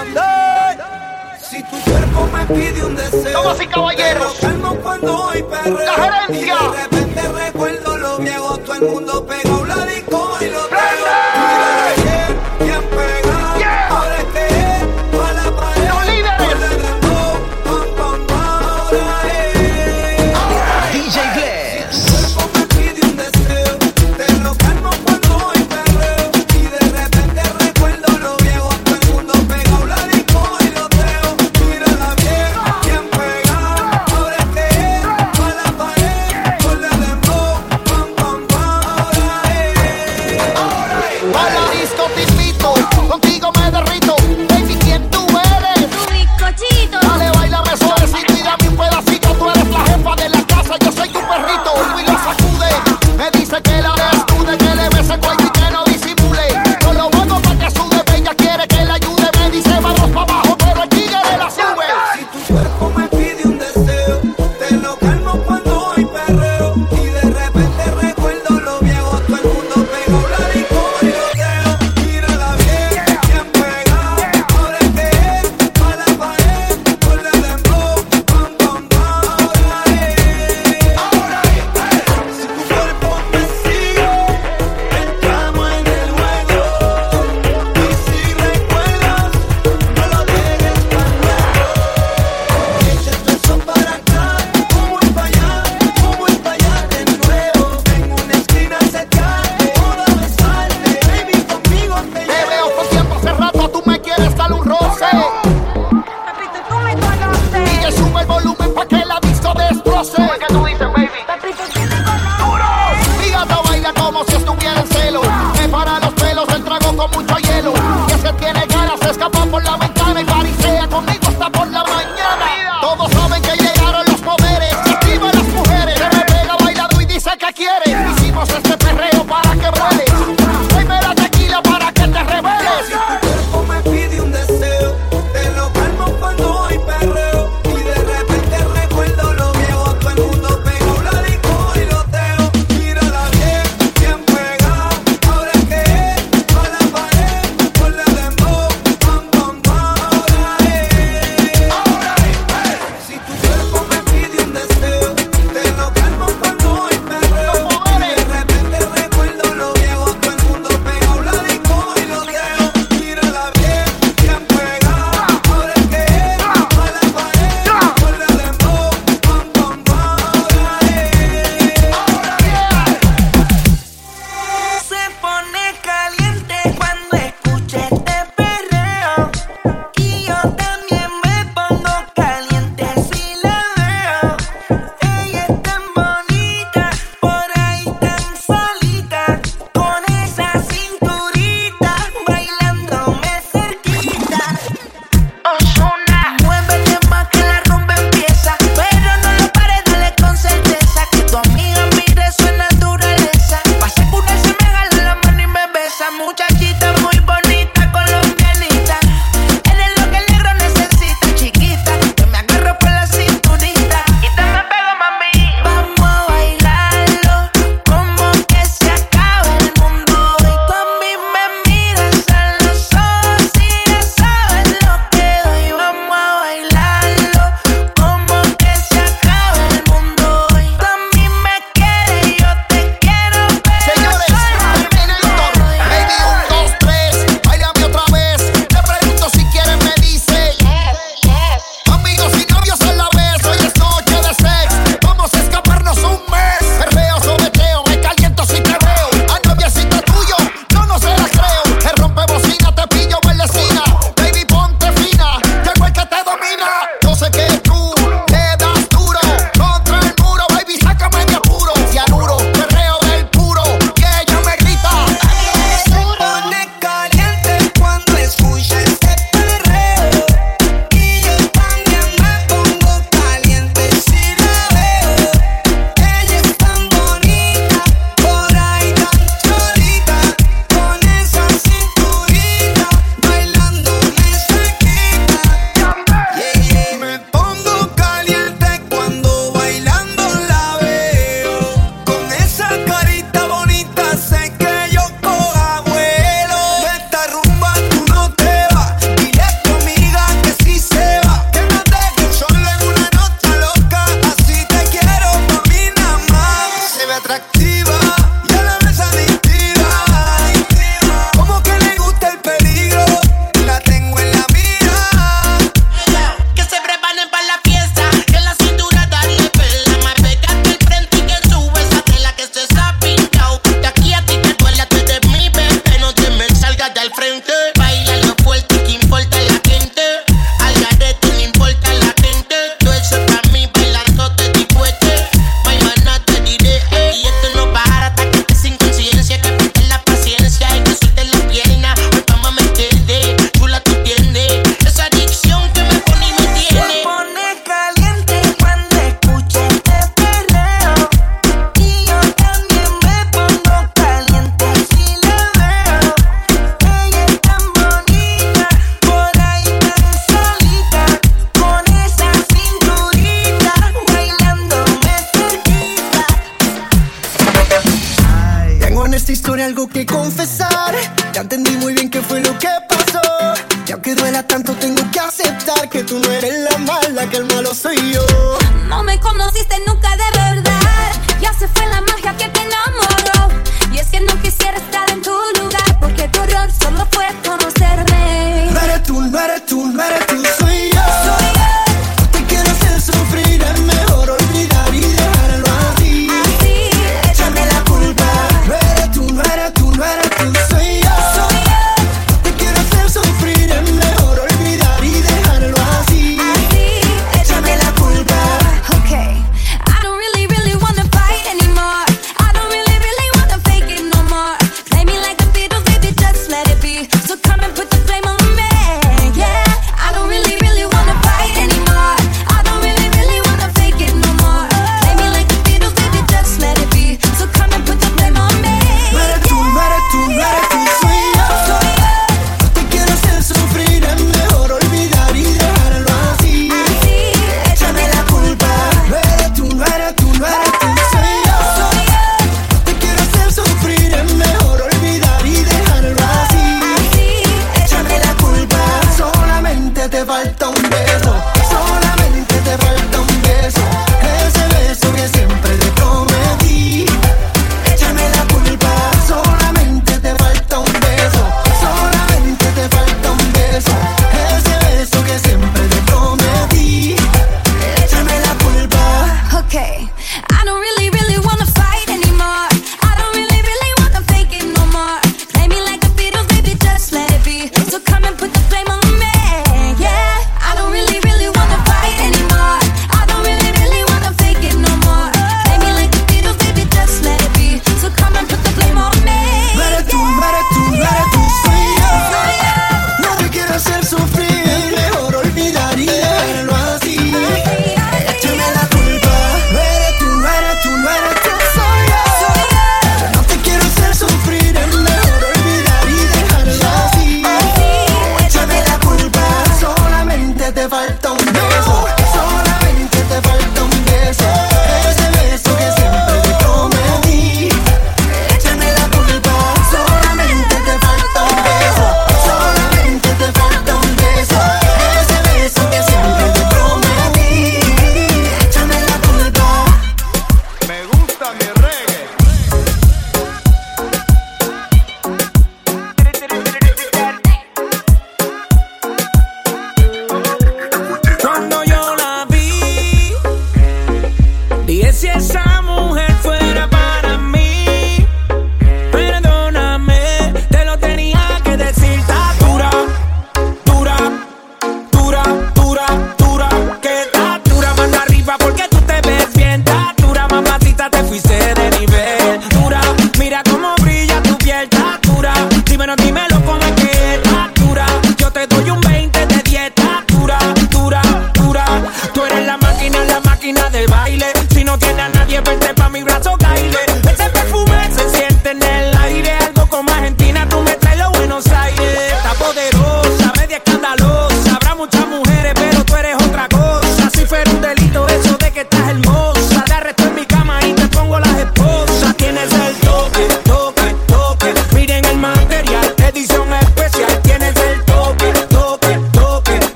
Sunday. Si tu cuerpo me pide un deseo, damas y caballeros, cuando hoy perreo. La gerencia. Y de repente recuerdo lo viejo, todo el mundo perreo. atractiva.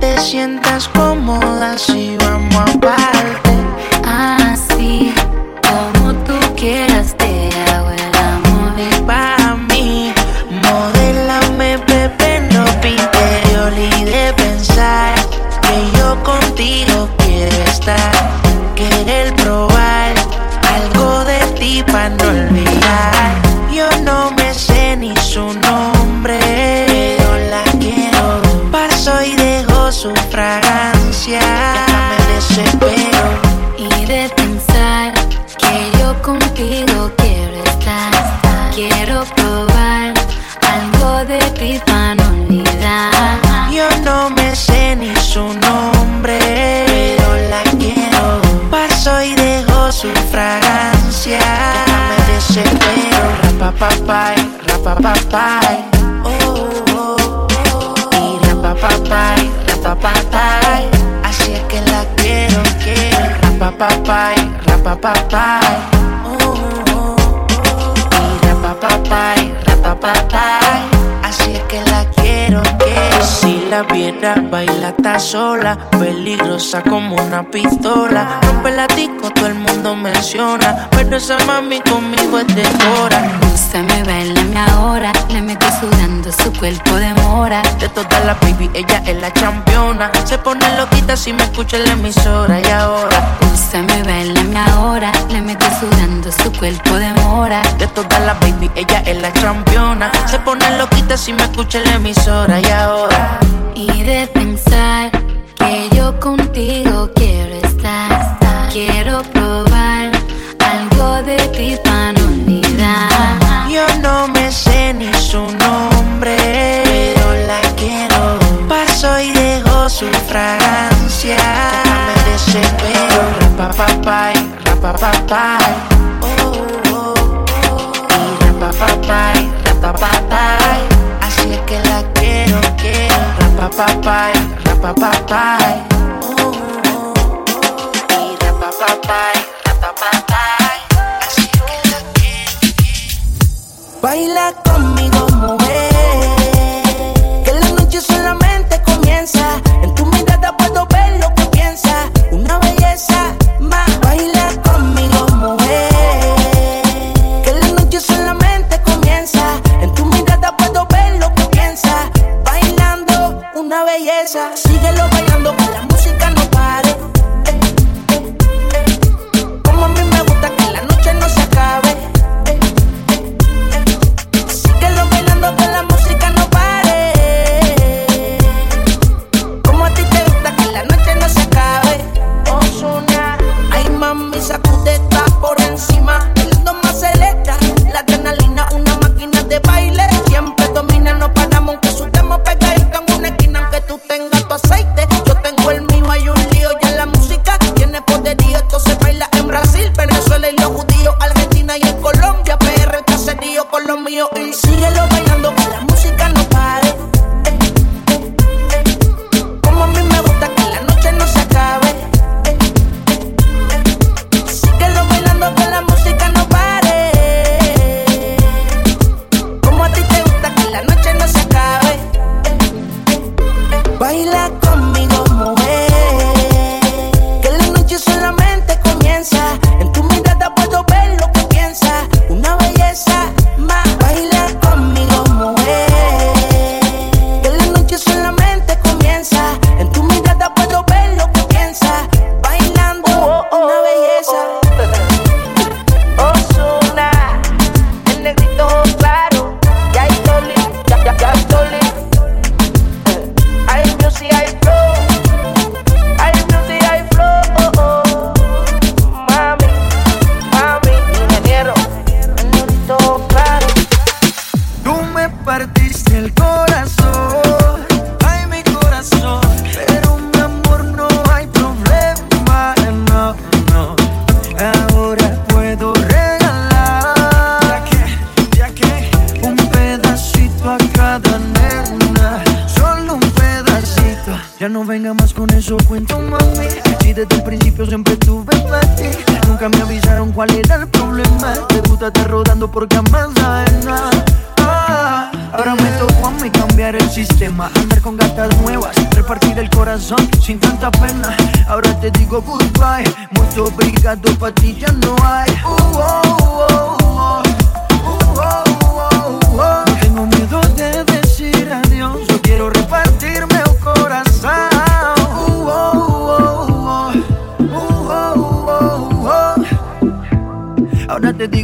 Te sientas cómoda si vamos aparte. Así rapapapay. Sola. Peligrosa como una pistola. Rompe la disco, todo el mundo menciona. Pero esa mami conmigo es de hora. Úsame, bailame ahora. Le metí sudando su cuerpo de mora. De todas las baby, ella es la championa. Se pone loquita si me escucha en la emisora. Y ahora, Úsame, bailame ahora. Le metí sudando su cuerpo de mora. de todas las baby, ella es la championa. Se pone loquita si me escucha en la emisora. Y ahora, Y de contigo quiero estar. Quiero probar algo de ti para yo no me sé ni su nombre, pero la quiero. Paso y dejo su fragancia. Me desespero. Rapapapay, rapapapay. Oh, oh, oh. Y rapapapay, rapapapay. Así es que la quiero, quiero. Rapapapay, rapapapay.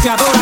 desafiadora.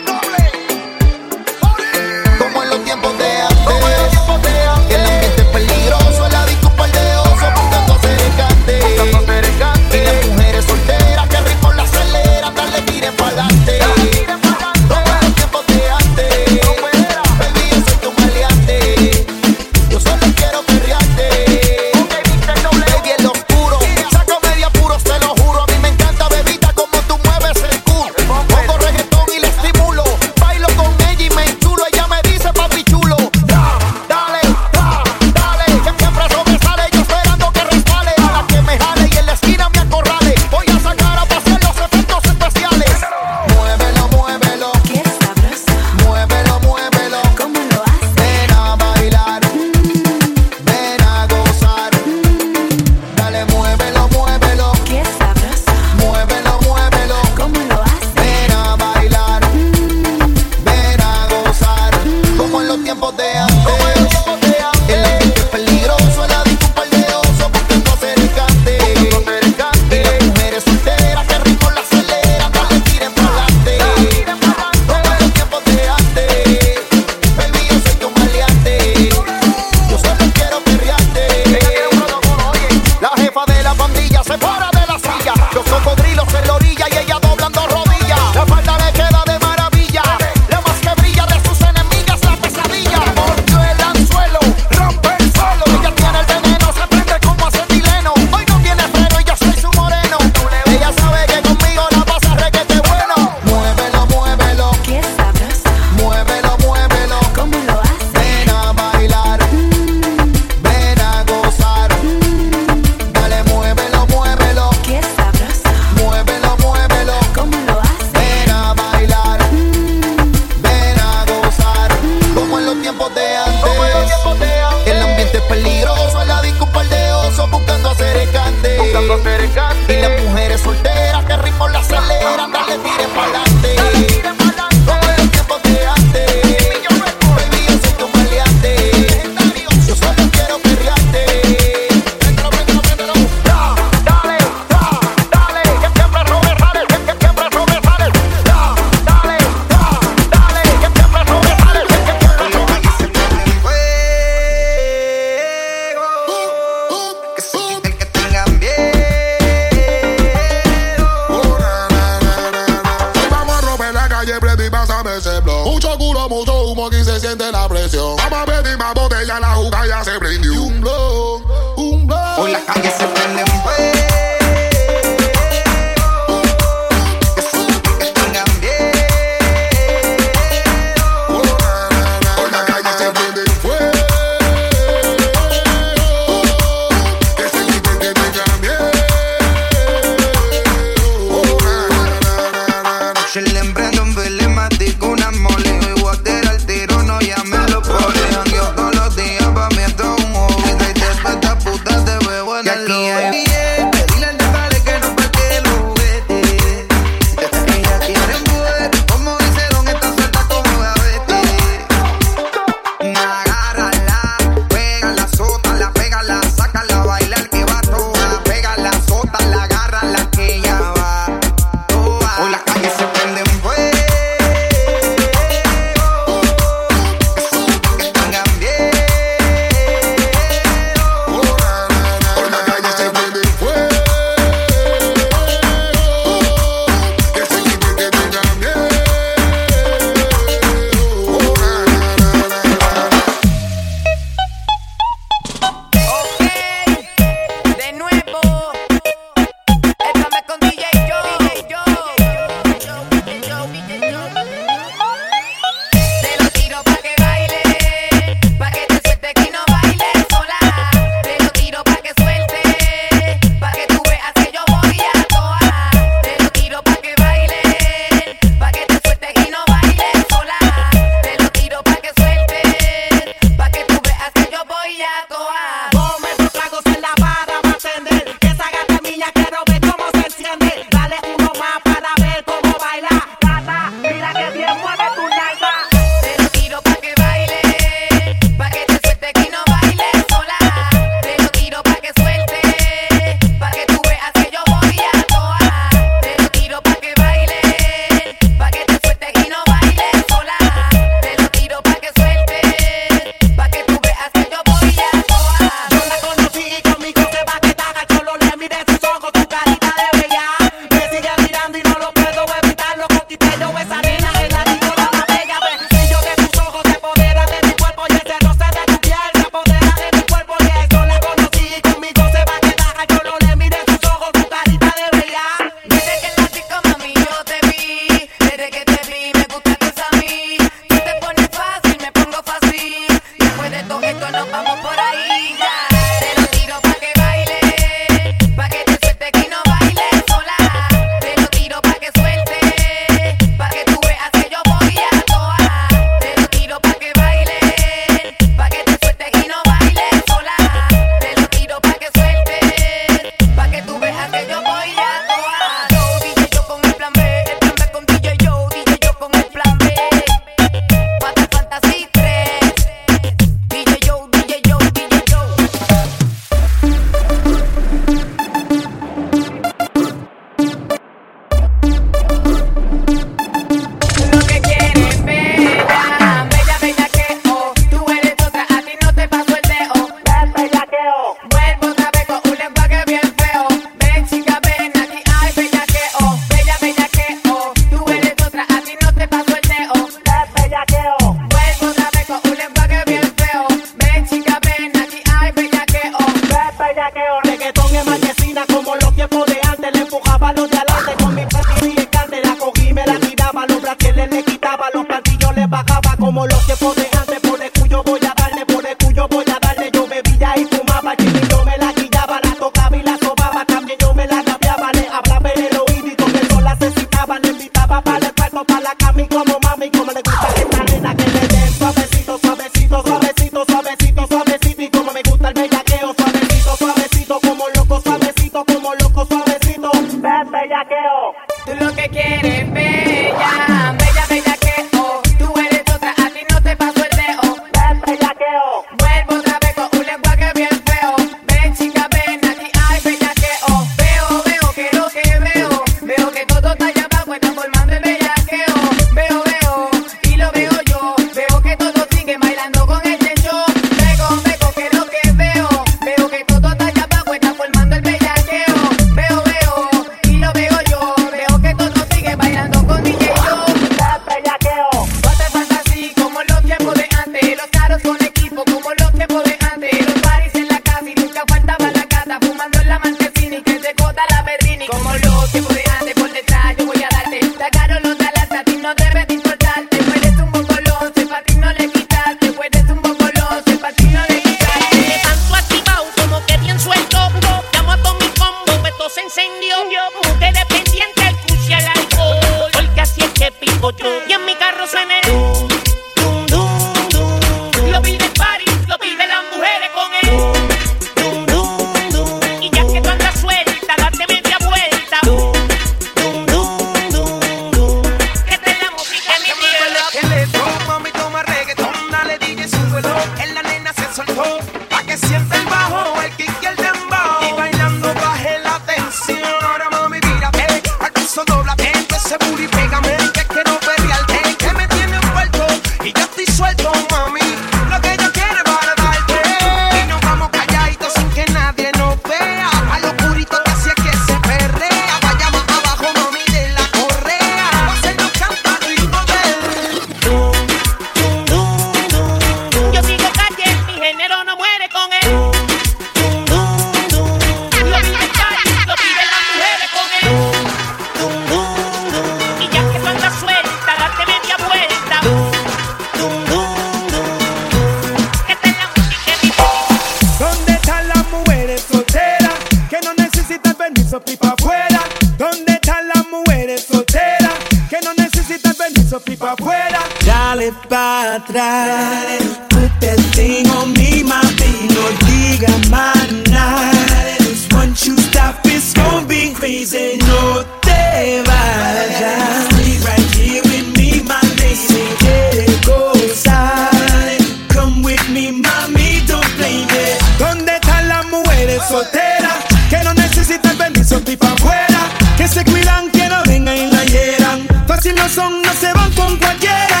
son no se van con cualquiera.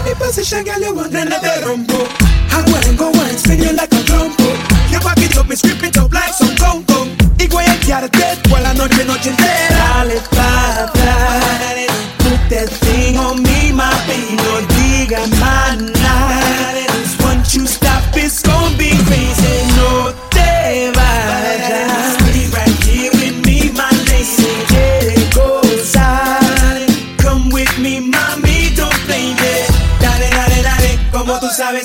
Any position, girl, you want another rumbo. I wanna go and sing you like a trompo. You back it up, me strip it up like some congo. Y guay, el dead, toda la noche, noche entera.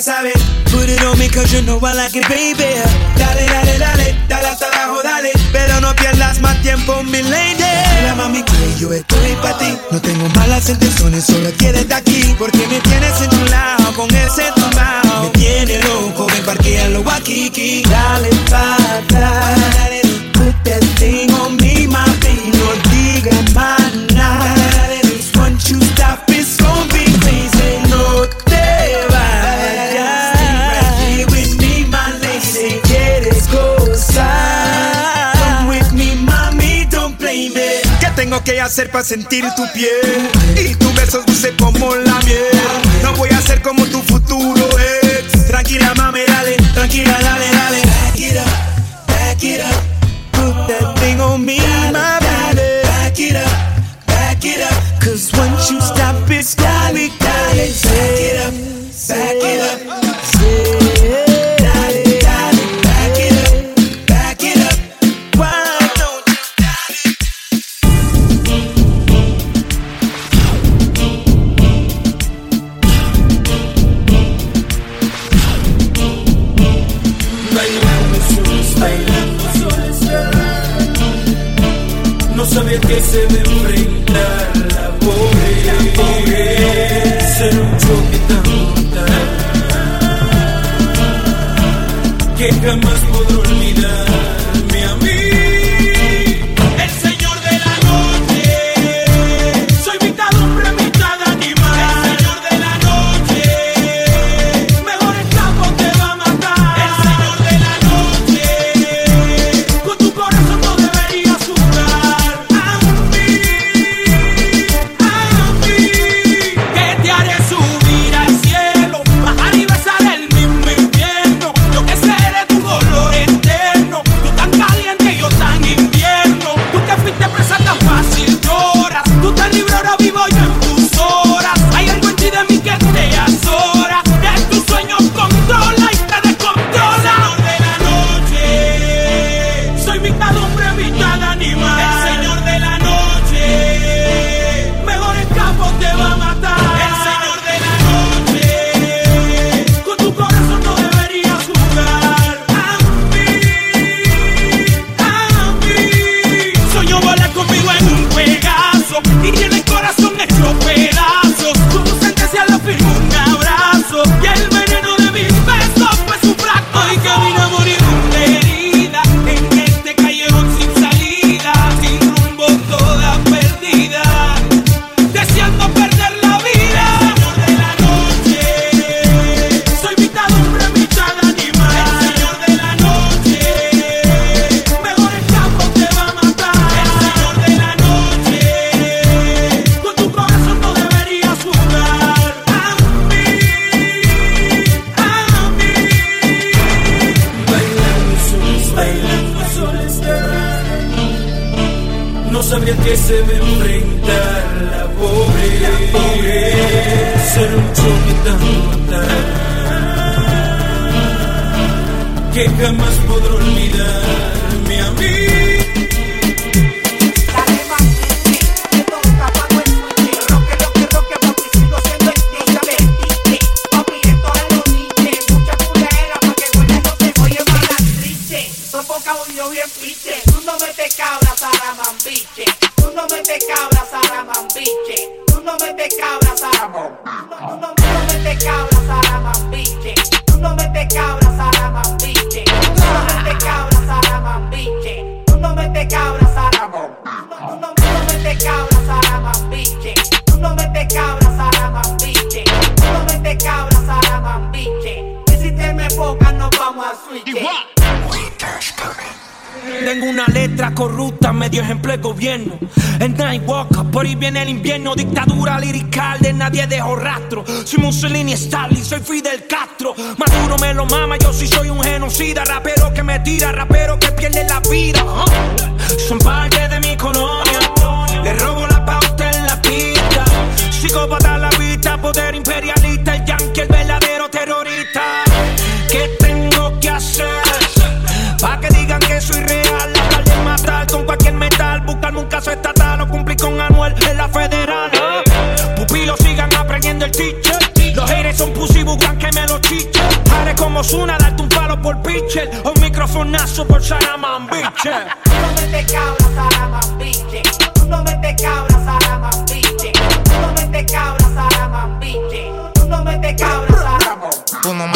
sabe, sabe. Put it on me cause you know I like it, baby. Dale, dale, dale, dale hasta abajo, dale. Pero no pierdas más tiempo, mi lady. Mira, mami, que yo estoy para ti. No tengo malas intenciones, solo quédate aquí. Porque me tienes en tu lado con ese tumbao. Me tiene loco, ven, parquealo aquí, aquí. Dale, pa, dale. que hacer para sentir tu piel y tus besos dulce como la miel. No voy a ser como tu futuro ex. Tranquila, mami, dale, tranquila, dale, dale. Back it up, back it up. Put that thing on me, my baby. Back it up, back it up. Cause once you stop, it's gonna be Back it up, back it up. Zuna, darte un palo por pitcher o un microfonazo por Saraman, bitch. Tú no metes cabra, saramambiche. Tú no metes cabra, saramambiche. Tú no metes cabra, saramambiche. Tú no metes cabra, saramambiche. Tú no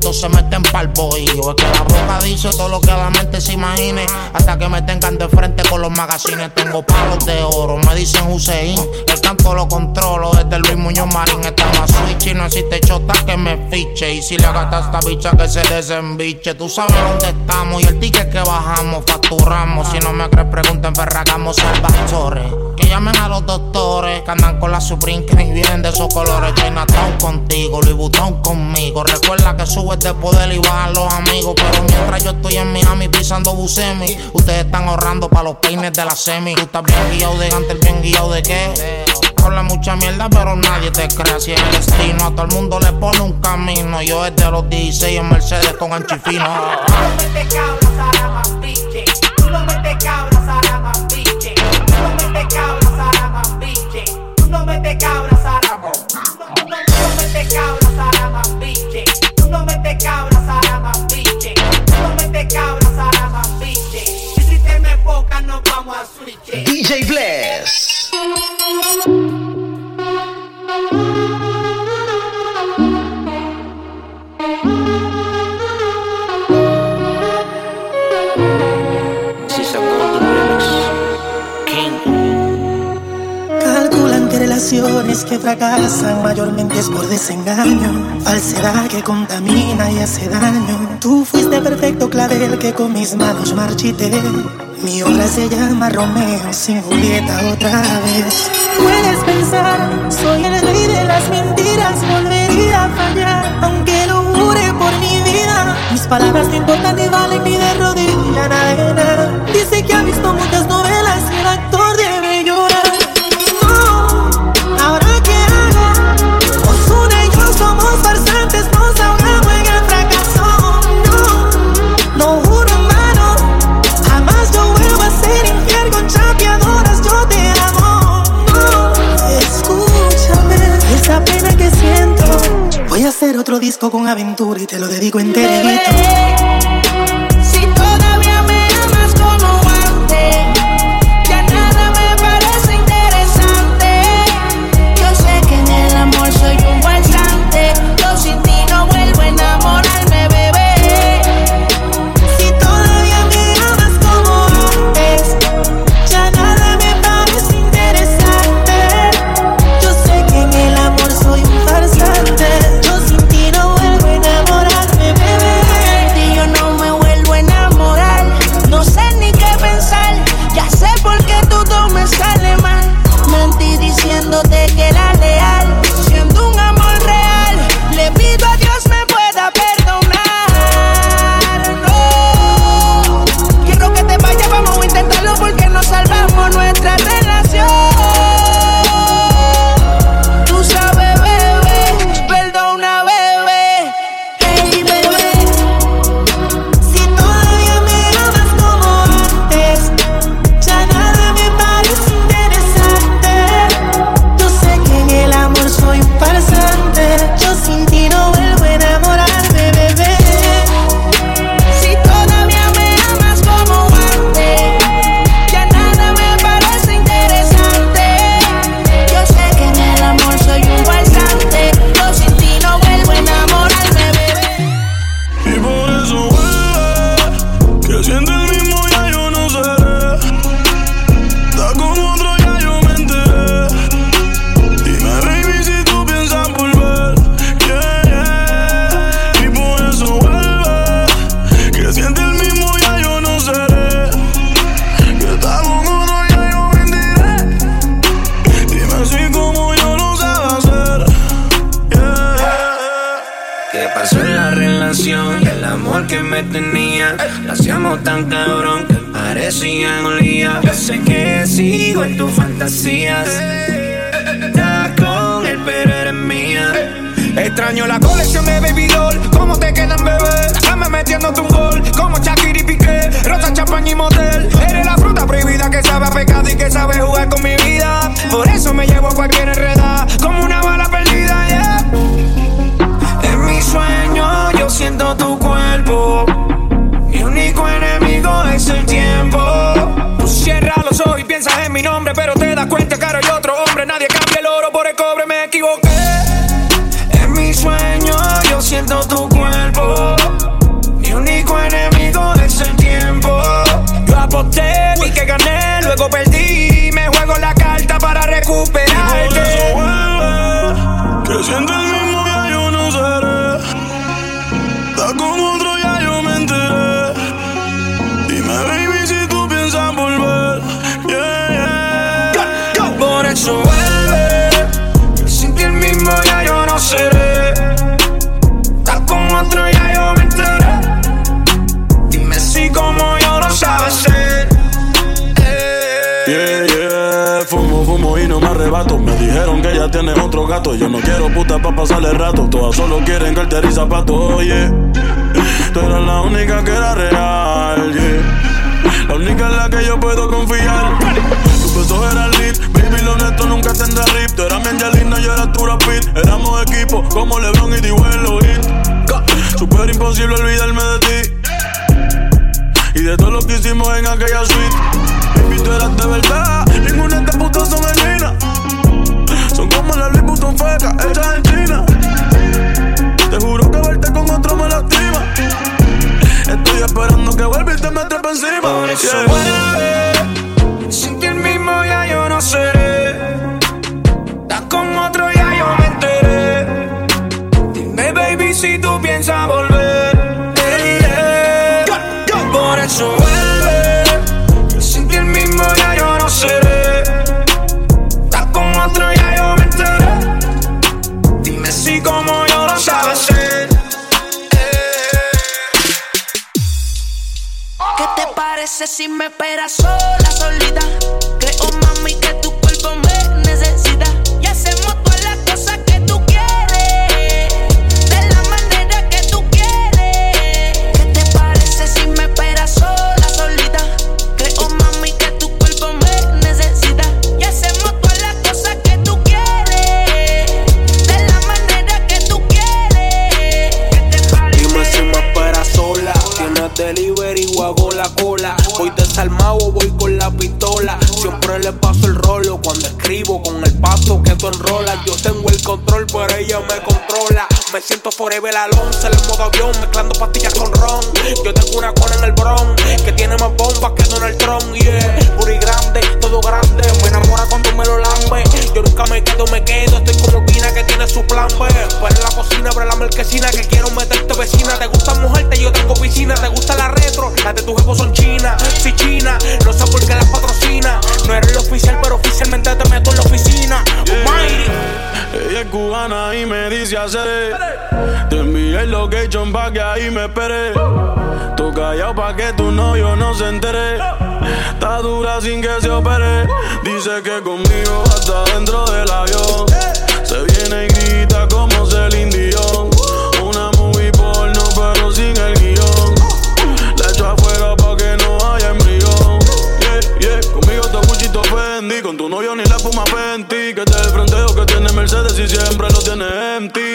se meten pa'l bohío. Es que la boca dice todo lo que la mente se imagine. Hasta que me tengan de frente con los magazines. Tengo palos de oro, me dicen Hussein. El canto lo controlo desde Luis Muñoz Marín. Estamos a switch y no existe chota que me fiche. Y si le gasta a esta bicha que se desembiche. Tú sabes dónde estamos y el ticket que bajamos, facturamos. Si no me crees, pregunten Ferragamo Salvatore. Que llamen a los doctores que andan con la Supreme que vienen de esos colores. Chinatown contigo, Louis Vuitton conmigo. Recuerda que subes de poder y bajan los amigos. Pero mientras yo estoy en Miami pisando Busemi, ustedes están ahorrando para los peines de la semi. Tú estás bien guiado de Gantel, bien guiado de qué. Habla mucha mierda, pero nadie te cree. Si es el destino, a todo el mundo le pone un camino. Yo desde los 16 en Mercedes con anchifino. DJ Bless. Calculan que relaciones que fracasan mayormente es por desengaño, falsedad que contamina y hace daño. Tú fuiste perfecto clavel que con mis manos marchité. Mi obra se llama Romeo sin Julieta otra vez. Puedes pensar, soy el rey de las mentiras, volvería a fallar, aunque lo jure por mi vida. Mis palabras no importan ni valen ni de rodilla nada. Dice que ha visto muchas novelas disco con aventura y te lo dedico enterito. Extraño la colección de Baby Doll, cómo te quedan, bebé. Dame metiéndote un gol, como Shakira y Piqué, rosa, champaña y motel. Eres la fruta prohibida que sabe a pecado y que sabe jugar con mi vida. Por eso me llevo a cualquier tienes otro gato. Yo no quiero puta pa' pasarle rato. Todas solo quieren cartera y zapatos, oye. Tú eras la única que era real, yeah. La única en la que yo puedo confiar. Tus besos eran lit, baby, lo neto nunca tendrá rip. Tú eras mi Angelina, yo era Tura Pitt. Éramos equipo como LeBron y Dibuelo Hit. Super imposible olvidarme de ti. Y de todo lo que hicimos en aquella suite. Baby, tú eras de verdad, ninguna de estas putas son. Cubana y me dice hacer. Te envié el location pa' que ahí me espere. Tú callado pa' que tu novio no se entere. Está dura sin que se opere. Dice que conmigo hasta dentro del avión. Se viene y grita como se empty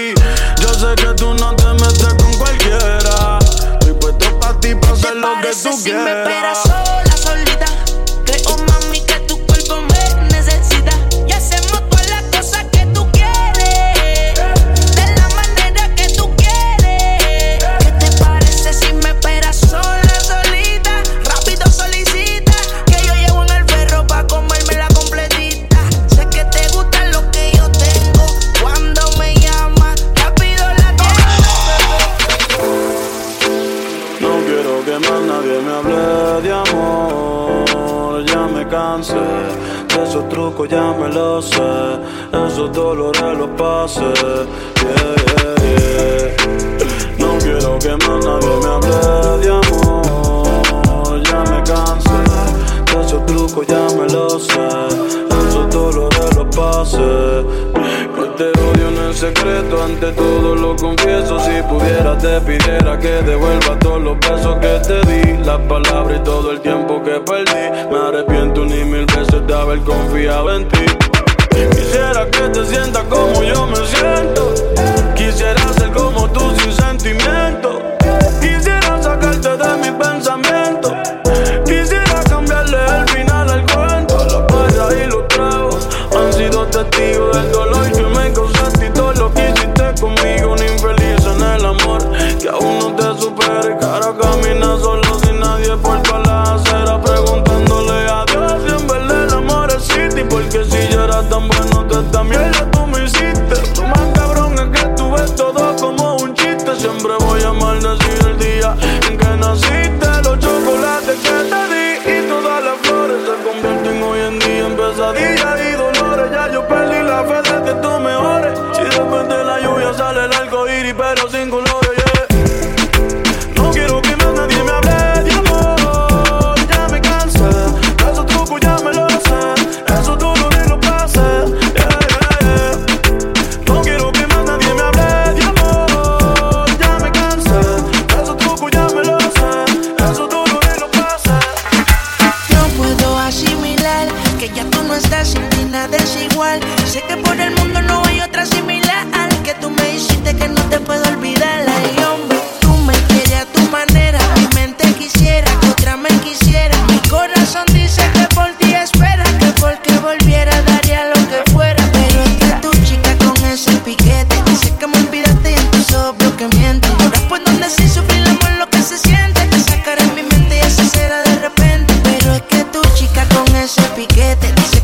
decirte todo lo confieso. Si pudiera, te pidiera que devuelva todos los besos que te di, las palabras y todo el tiempo que perdí. Me arrepiento ni mil veces de haber confiado en ti. ese piquete. Dice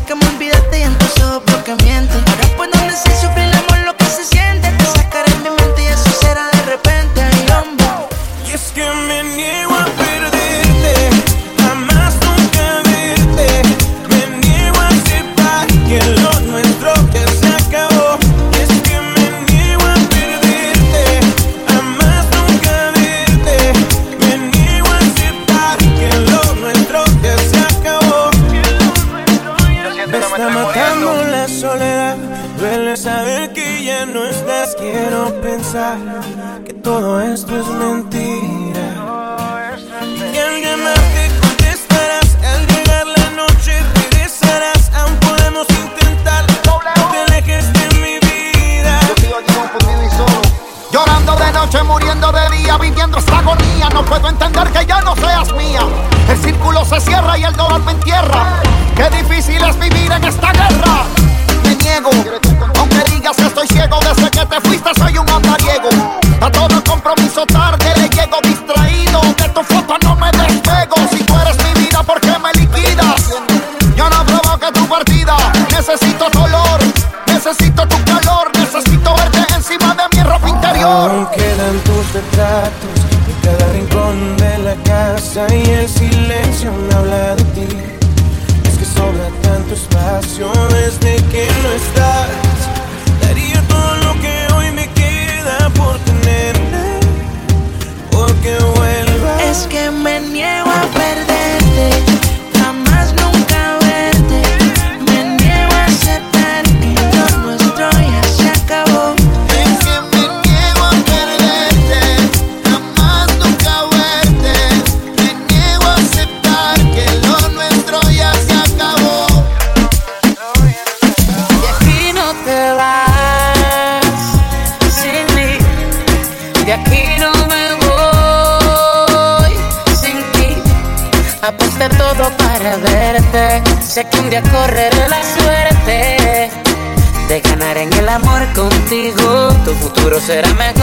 será mejor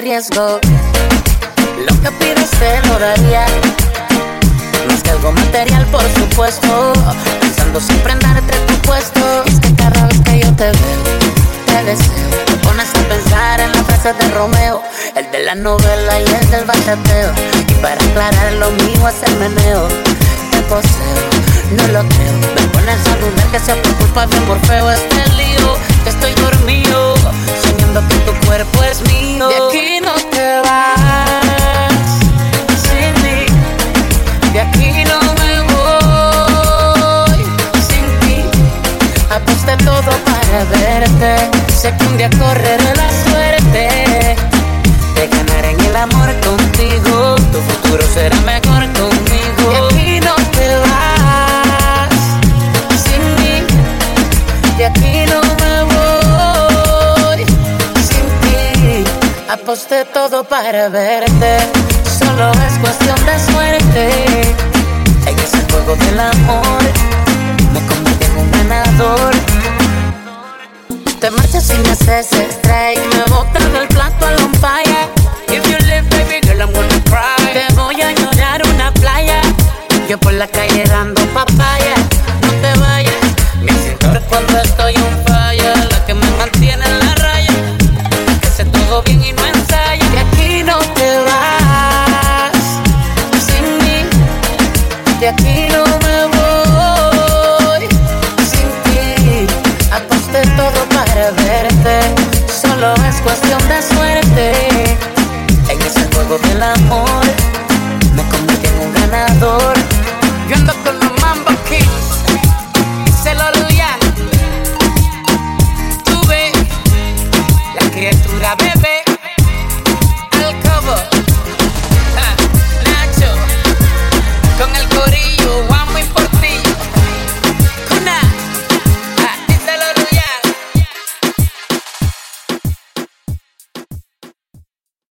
arriesgo. Lo que pido se lo daría. Más que algo material, por supuesto. Pensando siempre en darte tu puesto. Es que cada vez que yo te veo, te deseo. Te pones a pensar en la frase de Romeo, el de la novela y el del bachateo. Y para aclarar lo mío es el meneo. Te poseo, no lo creo. Me pones a dudar que sea por culpa de Morfeo este lío. Que estoy dormido soñando que tu cuerpo es mío. De aquí no te vas sin mí. De aquí no me voy sin ti. Aposté todo para verte. Sé que un día correré la suerte de ganar en el amor contigo. Tu futuro será mejor Aposté todo para verte. Solo es cuestión de suerte. En ese juego del amor me convertí en un ganador. Te marchas sin hacer strike. Me botas del plato al on fire. If you live, baby girl, I'm gonna cry. Te voy a llorar una playa. Yo por la calle dando papaya.